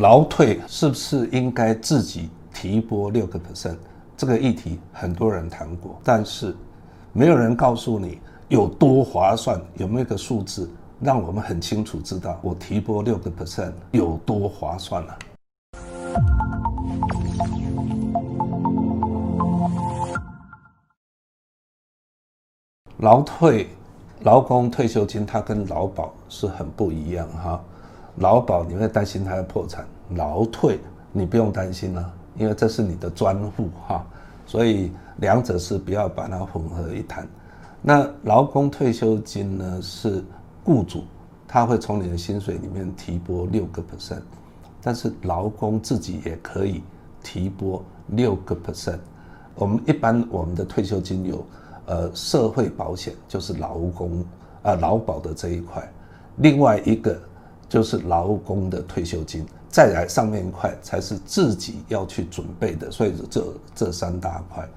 劳退是不是应该自己提拨六个 percent？这个议题很多人谈过，但是没有人告诉你有多划算，有没有个数字让我们很清楚知道我提拨六个 percent 有多划算呢？劳退、劳工退休金，它跟劳保是很不一样哈。劳保你会担心它要破产，劳退你不用担心了。因为这是你的专户哈，所以两者是不要把它混合一谈。那劳工退休金呢，是雇主他会从你的薪水里面提拨六个 percent，但是劳工自己也可以提拨六个 percent。我们一般我们的退休金有呃社会保险，就是劳工啊劳保的这一块，另外一个就是劳工的退休金。再来上面一块才是自己要去准备的，所以这这三大块，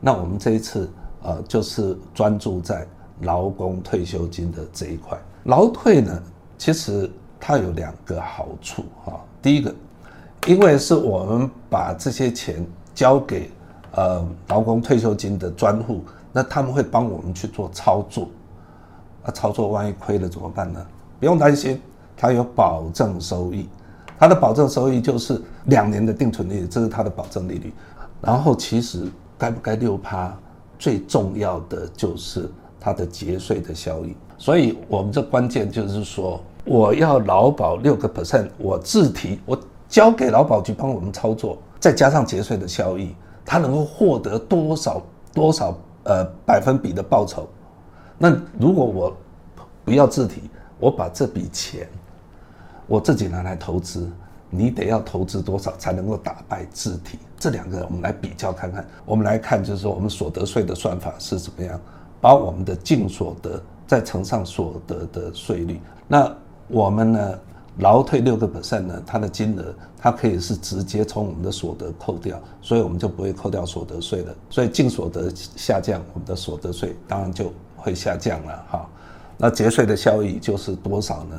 那我们这一次呃就是专注在劳工退休金的这一块。劳退呢，其实它有两个好处哈。第一个，因为是我们把这些钱交给呃劳工退休金的专户，那他们会帮我们去做操作，那操作万一亏了怎么办呢？不用担心，它有保证收益。它的保证收益就是两年的定存利率，这是它的保证利率。然后其实该不该六趴，最重要的就是它的节税的效益。所以我们这关键就是说，我要劳保六个 percent，我自提，我交给劳保局帮我们操作，再加上节税的效益，它能够获得多少多少呃百分比的报酬？那如果我不要自提，我把这笔钱。我自己拿来投资，你得要投资多少才能够打败自提？这两个我们来比较看看。我们来看，就是说我们所得税的算法是怎么样，把我们的净所得再乘上所得的税率。那我们呢，劳退六个 percent 呢，它的金额它可以是直接从我们的所得扣掉，所以我们就不会扣掉所得税了。所以净所得下降，我们的所得税当然就会下降了哈。那节税的效益就是多少呢？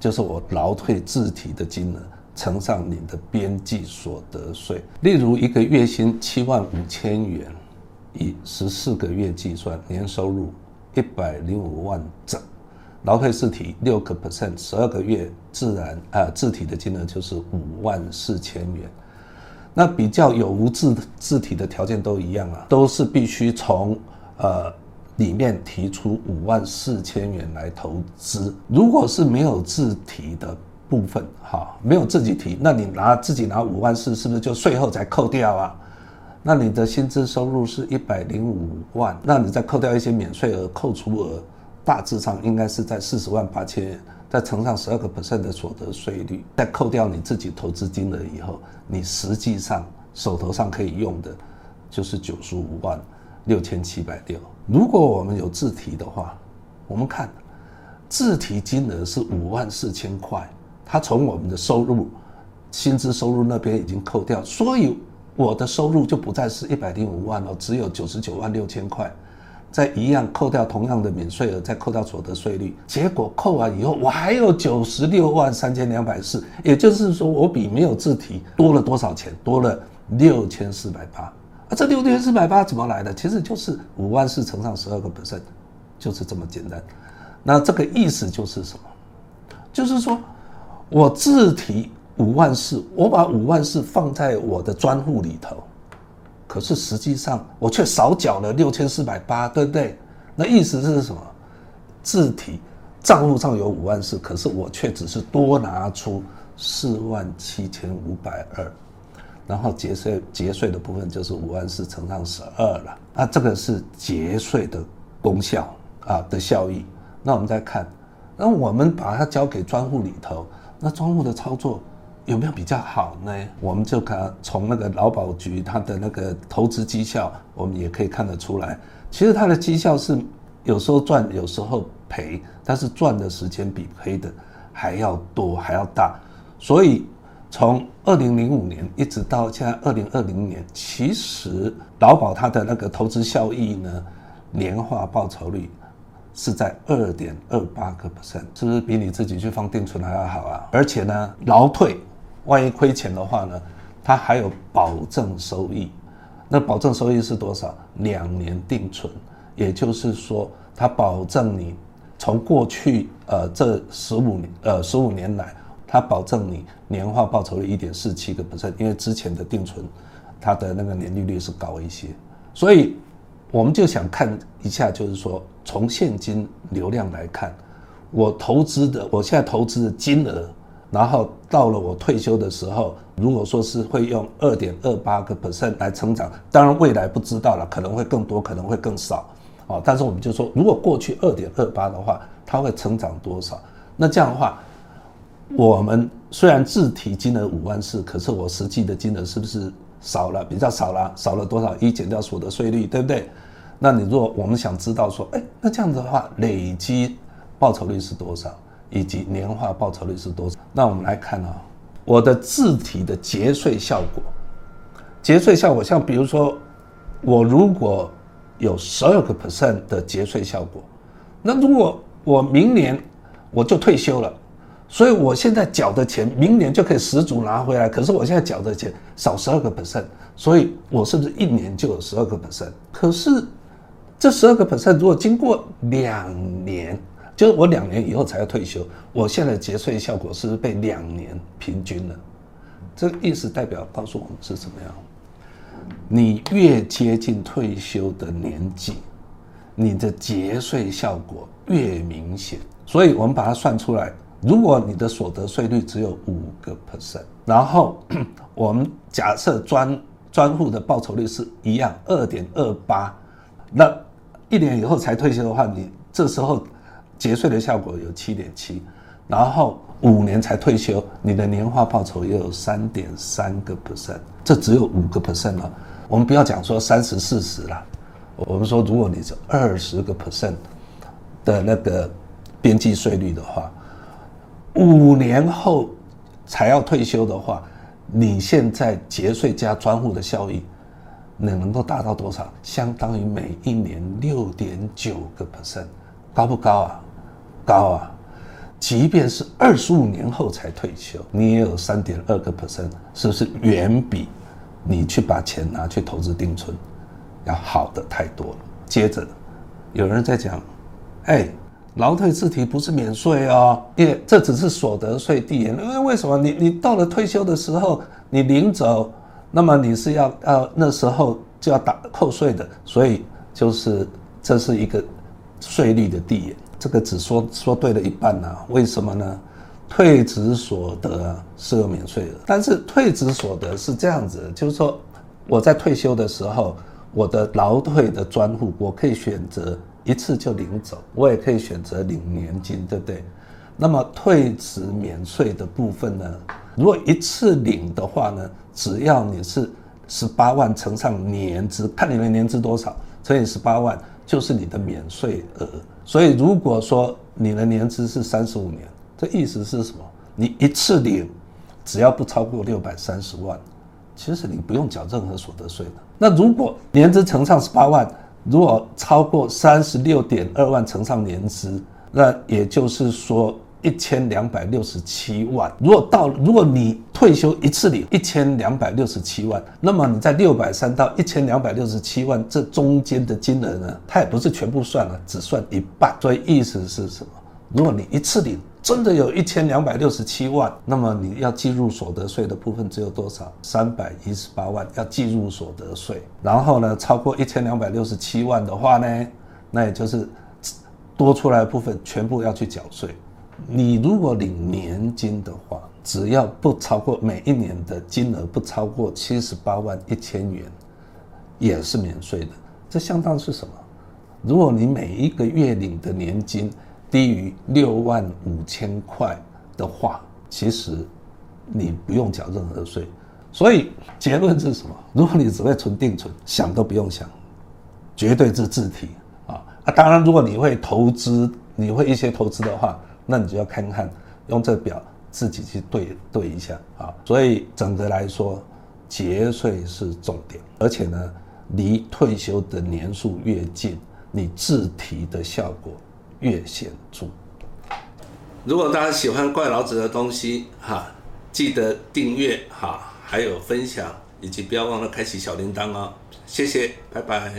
就是我劳退自提的金额乘上你的边际所得税，例如一个月薪七万五千元，以十四个月计算，年收入一百零五万整，劳退自提六个 percent，十二个月自然啊自提的金额就是五万四千元。那比较有无自自提的条件都一样啊，都是必须从呃。里面提出五万四千元来投资，如果是没有自提的部分，哈，没有自己提，那你拿自己拿五万四，是不是就税后才扣掉啊？那你的薪资收入是一百零五万，那你再扣掉一些免税额、扣除额，大致上应该是在四十万八千元，再乘上十二个 percent 的所得税率，再扣掉你自己投资金额以后，你实际上手头上可以用的，就是九十五万六千七百六。如果我们有自提的话，我们看自提金额是五万四千块，它从我们的收入、薪资收入那边已经扣掉，所以我的收入就不再是一百零五万了，只有九十九万六千块。再一样扣掉同样的免税额，再扣掉所得税率，结果扣完以后，我还有九十六万三千两百四，也就是说，我比没有自提多了多少钱？多了六千四百八。啊，这六千四百八怎么来的？其实就是五万四乘上十二个 percent，就是这么简单。那这个意思就是什么？就是说我自提五万四，我把五万四放在我的专户里头，可是实际上我却少缴了六千四百八，对不对？那意思是什么？自提账户上有五万四，可是我却只是多拿出四万七千五百二。然后节税节税的部分就是五万四乘上十二了，那这个是节税的功效啊的效益。那我们再看，那我们把它交给专户里头，那专户的操作有没有比较好呢？我们就看从那个劳保局它的那个投资绩效，我们也可以看得出来，其实它的绩效是有时候赚，有时候赔，但是赚的时间比赔的还要多，还要大，所以。从二零零五年一直到现在二零二零年，其实劳保它的那个投资效益呢，年化报酬率是在二点二八个 percent，是不是比你自己去放定存还要好啊？而且呢，劳退万一亏钱的话呢，它还有保证收益。那保证收益是多少？两年定存，也就是说，它保证你从过去呃这十五年呃十五年来，它保证你年化报酬率一点四七个 percent，因为之前的定存它的那个年利率是高一些，所以我们就想看一下，就是说从现金流量来看，我投资的我现在投资的金额。然后到了我退休的时候，如果说是会用二点二八个 percent 来成长，当然未来不知道了，可能会更多，可能会更少，哦，但是我们就说，如果过去二点二八的话，它会成长多少？那这样的话，我们虽然自提金额五万四，可是我实际的金额是不是少了？比较少了，少了多少？一减掉所得税率，对不对？那你如果我们想知道说，哎，那这样子的话，累积报酬率是多少？以及年化报酬率是多少？那我们来看啊，我的自提的节税效果，节税效果像比如说，我如果有十二个 percent 的节税效果，那如果我明年我就退休了，所以我现在缴的钱明年就可以十足拿回来。可是我现在缴的钱少十二个 percent，所以我是不是一年就有十二个 percent？可是这十二个 percent 如果经过两年。就是我两年以后才要退休，我现在节税效果是不是被两年平均了？这个意思代表告诉我们是什么样？你越接近退休的年纪，你的节税效果越明显。所以我们把它算出来，如果你的所得税率只有五个 percent，然后我们假设专专户的报酬率是一样二点二八，那一年以后才退休的话，你这时候。节税的效果有七点七，然后五年才退休，你的年化报酬又有三点三个 percent，这只有五个 percent 了。我们不要讲说三十四十了，我们说如果你是二十个 percent 的那个边际税率的话，五年后才要退休的话，你现在节税加专户的效益，你能够达到多少？相当于每一年六点九个 percent，高不高啊？高啊！即便是二十五年后才退休，你也有三点二个 percent，是不是远比你去把钱拿去投资定存要好的太多了？接着，有人在讲，哎，劳退自提不是免税哦，因为这只是所得税递延。因为为什么？你你到了退休的时候，你领走，那么你是要要那时候就要打扣税的，所以就是这是一个税率的递延。这个只说说对了一半呢、啊？为什么呢？退职所得是有免税的，但是退职所得是这样子，就是说我在退休的时候，我的劳退的专户，我可以选择一次就领走，我也可以选择领年金，对不对？那么退职免税的部分呢？如果一次领的话呢，只要你是十八万乘上年资，看你的年资多少，乘以十八万。就是你的免税额，所以如果说你的年资是三十五年，这意思是什么？你一次领，只要不超过六百三十万，其实你不用缴任何所得税的。那如果年资乘上十八万，如果超过三十六点二万乘上年资，那也就是说。一千两百六十七万，如果到如果你退休一次领一千两百六十七万，那么你在六百三到一千两百六十七万这中间的金额呢，它也不是全部算了，只算一半。所以意思是什么？如果你一次领真的有一千两百六十七万，那么你要计入所得税的部分只有多少？三百一十八万要计入所得税。然后呢，超过一千两百六十七万的话呢，那也就是多出来的部分全部要去缴税。你如果领年金的话，只要不超过每一年的金额不超过七十八万一千元，也是免税的。这相当是什么？如果你每一个月领的年金低于六万五千块的话，其实你不用缴任何税。所以结论是什么？如果你只会存定存，想都不用想，绝对是自提啊！啊，当然，如果你会投资，你会一些投资的话。那你就要看看，用这表自己去对对一下啊。所以整个来说，节税是重点，而且呢，离退休的年数越近，你自提的效果越显著。如果大家喜欢怪老子的东西哈，记得订阅哈，还有分享，以及不要忘了开启小铃铛哦。谢谢，拜拜。